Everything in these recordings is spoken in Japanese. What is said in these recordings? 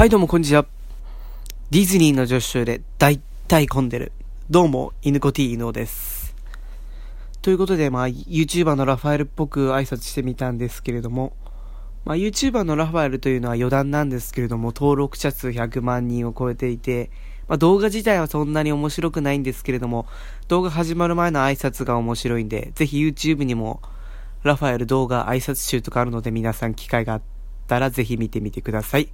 はい、どうも、こんにちは。ディズニーの女子集で大体混んでる。どうも、犬子 T 犬です。ということで、まあ、YouTuber のラファエルっぽく挨拶してみたんですけれども、まあ、YouTuber のラファエルというのは余談なんですけれども、登録者数100万人を超えていて、まあ、動画自体はそんなに面白くないんですけれども、動画始まる前の挨拶が面白いんで、ぜひ YouTube にも、ラファエル動画挨拶集とかあるので皆さん機会があったらぜひ見てみてください。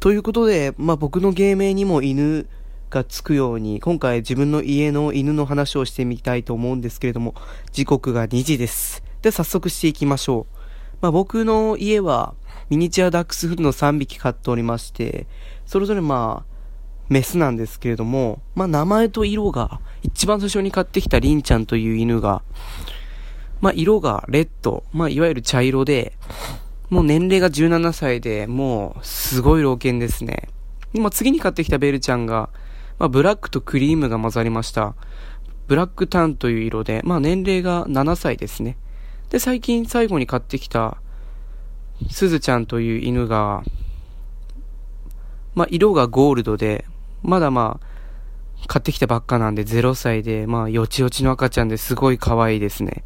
ということで、まあ、僕の芸名にも犬がつくように、今回自分の家の犬の話をしてみたいと思うんですけれども、時刻が2時です。で、早速していきましょう。まあ、僕の家は、ミニチュアダックスフンド3匹飼っておりまして、それぞれまあ、メスなんですけれども、まあ、名前と色が、一番最初に買ってきたリンちゃんという犬が、まあ、色がレッド、まあ、いわゆる茶色で、もう年齢が17歳で、もう、すごい老犬ですね。今次に買ってきたベルちゃんが、まあ、ブラックとクリームが混ざりました。ブラックタンという色で、まあ、年齢が7歳ですね。で、最近最後に買ってきた、すずちゃんという犬が、まあ、色がゴールドで、まだまあ、買ってきたばっかなんで0歳で、まあ、よちよちの赤ちゃんですごい可愛いですね。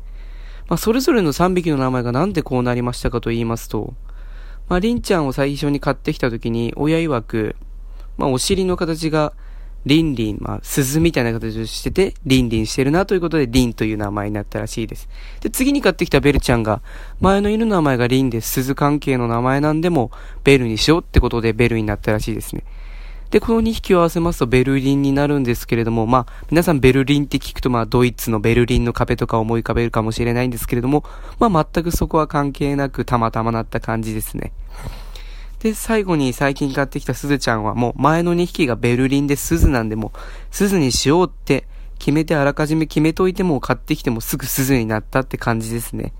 まあ、それぞれの3匹の名前がなんでこうなりましたかと言いますと、まあ、リンちゃんを最初に買ってきた時に、親曰く、まあ、お尻の形が、リンリン、まあ、鈴みたいな形をしてて、リンリンしてるなということで、リンという名前になったらしいです。で、次に買ってきたベルちゃんが、前の犬の名前がリンで、鈴関係の名前なんでも、ベルにしようってことで、ベルになったらしいですね。で、この2匹を合わせますとベルリンになるんですけれども、まあ、皆さんベルリンって聞くと、まあ、ドイツのベルリンの壁とか思い浮かべるかもしれないんですけれども、まあ、全くそこは関係なくたまたまなった感じですね。で、最後に最近買ってきたスズちゃんはもう前の2匹がベルリンでスズなんでもう、スズにしようって決めてあらかじめ決めといても買ってきてもすぐスズになったって感じですね。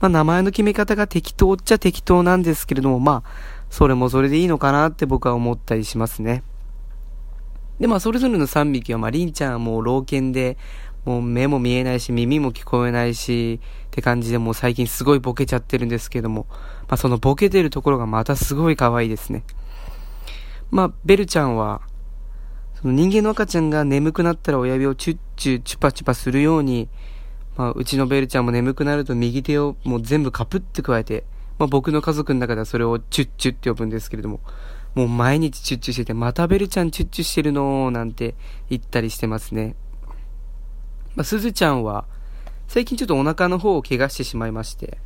まあ名前の決め方が適当っちゃ適当なんですけれども、まあ、それもそれでいいのかなって僕は思ったりしますね。で、まあ、それぞれの3匹は、まあ、リンちゃんはもう老犬で、もう目も見えないし、耳も聞こえないし、って感じでもう最近すごいボケちゃってるんですけども、まあ、そのボケてるところがまたすごい可愛いですね。まあ、ベルちゃんは、その人間の赤ちゃんが眠くなったら親指をチュッチュチュパチュパするように、まあ、うちのベルちゃんも眠くなると右手をもう全部カプって加えて、まあ、僕の家族の中ではそれをチュッチュって呼ぶんですけれども、もう毎日チュッチュしてて、またベルちゃんチュッチュしてるのなんて言ったりしてますね。まあ、すずちゃんは、最近ちょっとお腹の方を怪我してしまいまして、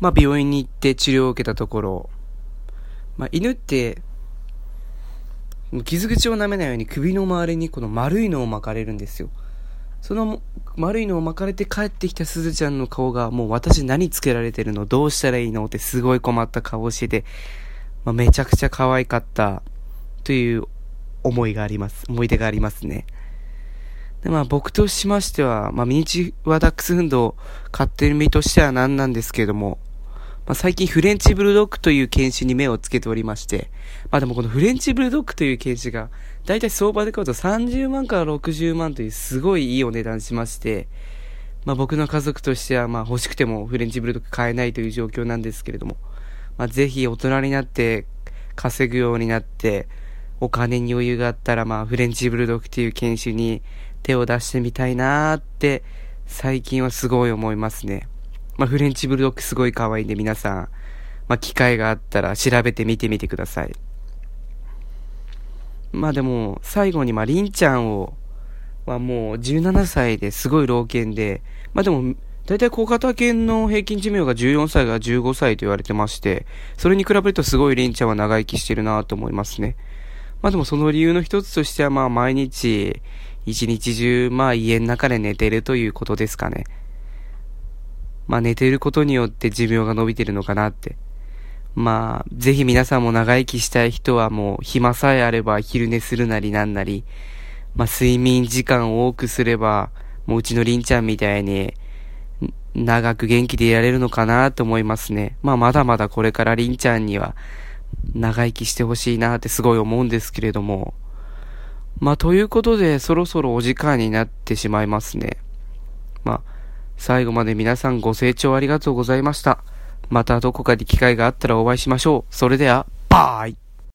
まあ、病院に行って治療を受けたところ、まあ、犬って、傷口を舐めないように首の周りにこの丸いのを巻かれるんですよ。その丸いのを巻かれて帰ってきたすずちゃんの顔が、もう私何つけられてるのどうしたらいいのってすごい困った顔をしてて、まあ、めちゃくちゃ可愛かったという思いがあります。思い出がありますね。で、まあ僕としましては、まあミニチュアダックスフンドを買ってる身としては何なんですけども、まあ最近フレンチブルドッグという犬種に目をつけておりまして、まあでもこのフレンチブルドッグという犬種が、だいたい相場で買うと30万から60万というすごいいいお値段しまして、まあ僕の家族としてはまあ欲しくてもフレンチブルドッグ買えないという状況なんですけれども、まあぜひ大人になって稼ぐようになって、お金に余裕があったらまあフレンチブルドッグっていう犬種に手を出してみたいなーって最近はすごい思いますね。まあフレンチブルドッグすごい可愛いんで皆さん、まあ機会があったら調べてみてみてください。まあでも、最後にまあ、りんちゃんを、はもう17歳ですごい老犬で、まあでも、大体小型犬の平均寿命が14歳から15歳と言われてまして、それに比べるとすごいりんちゃんは長生きしてるなと思いますね。まあでもその理由の一つとしてはまあ毎日、一日中まあ家の中で寝てるということですかね。まあ寝てることによって寿命が伸びてるのかなってまあ、ぜひ皆さんも長生きしたい人はもう暇さえあれば昼寝するなりなんなり、まあ睡眠時間を多くすれば、もううちのりんちゃんみたいに、長く元気でいられるのかなと思いますね。まあまだまだこれからりんちゃんには長生きしてほしいなってすごい思うんですけれども。まあということでそろそろお時間になってしまいますね。まあ最後まで皆さんご清聴ありがとうございました。またどこかで機会があったらお会いしましょう。それでは、バイ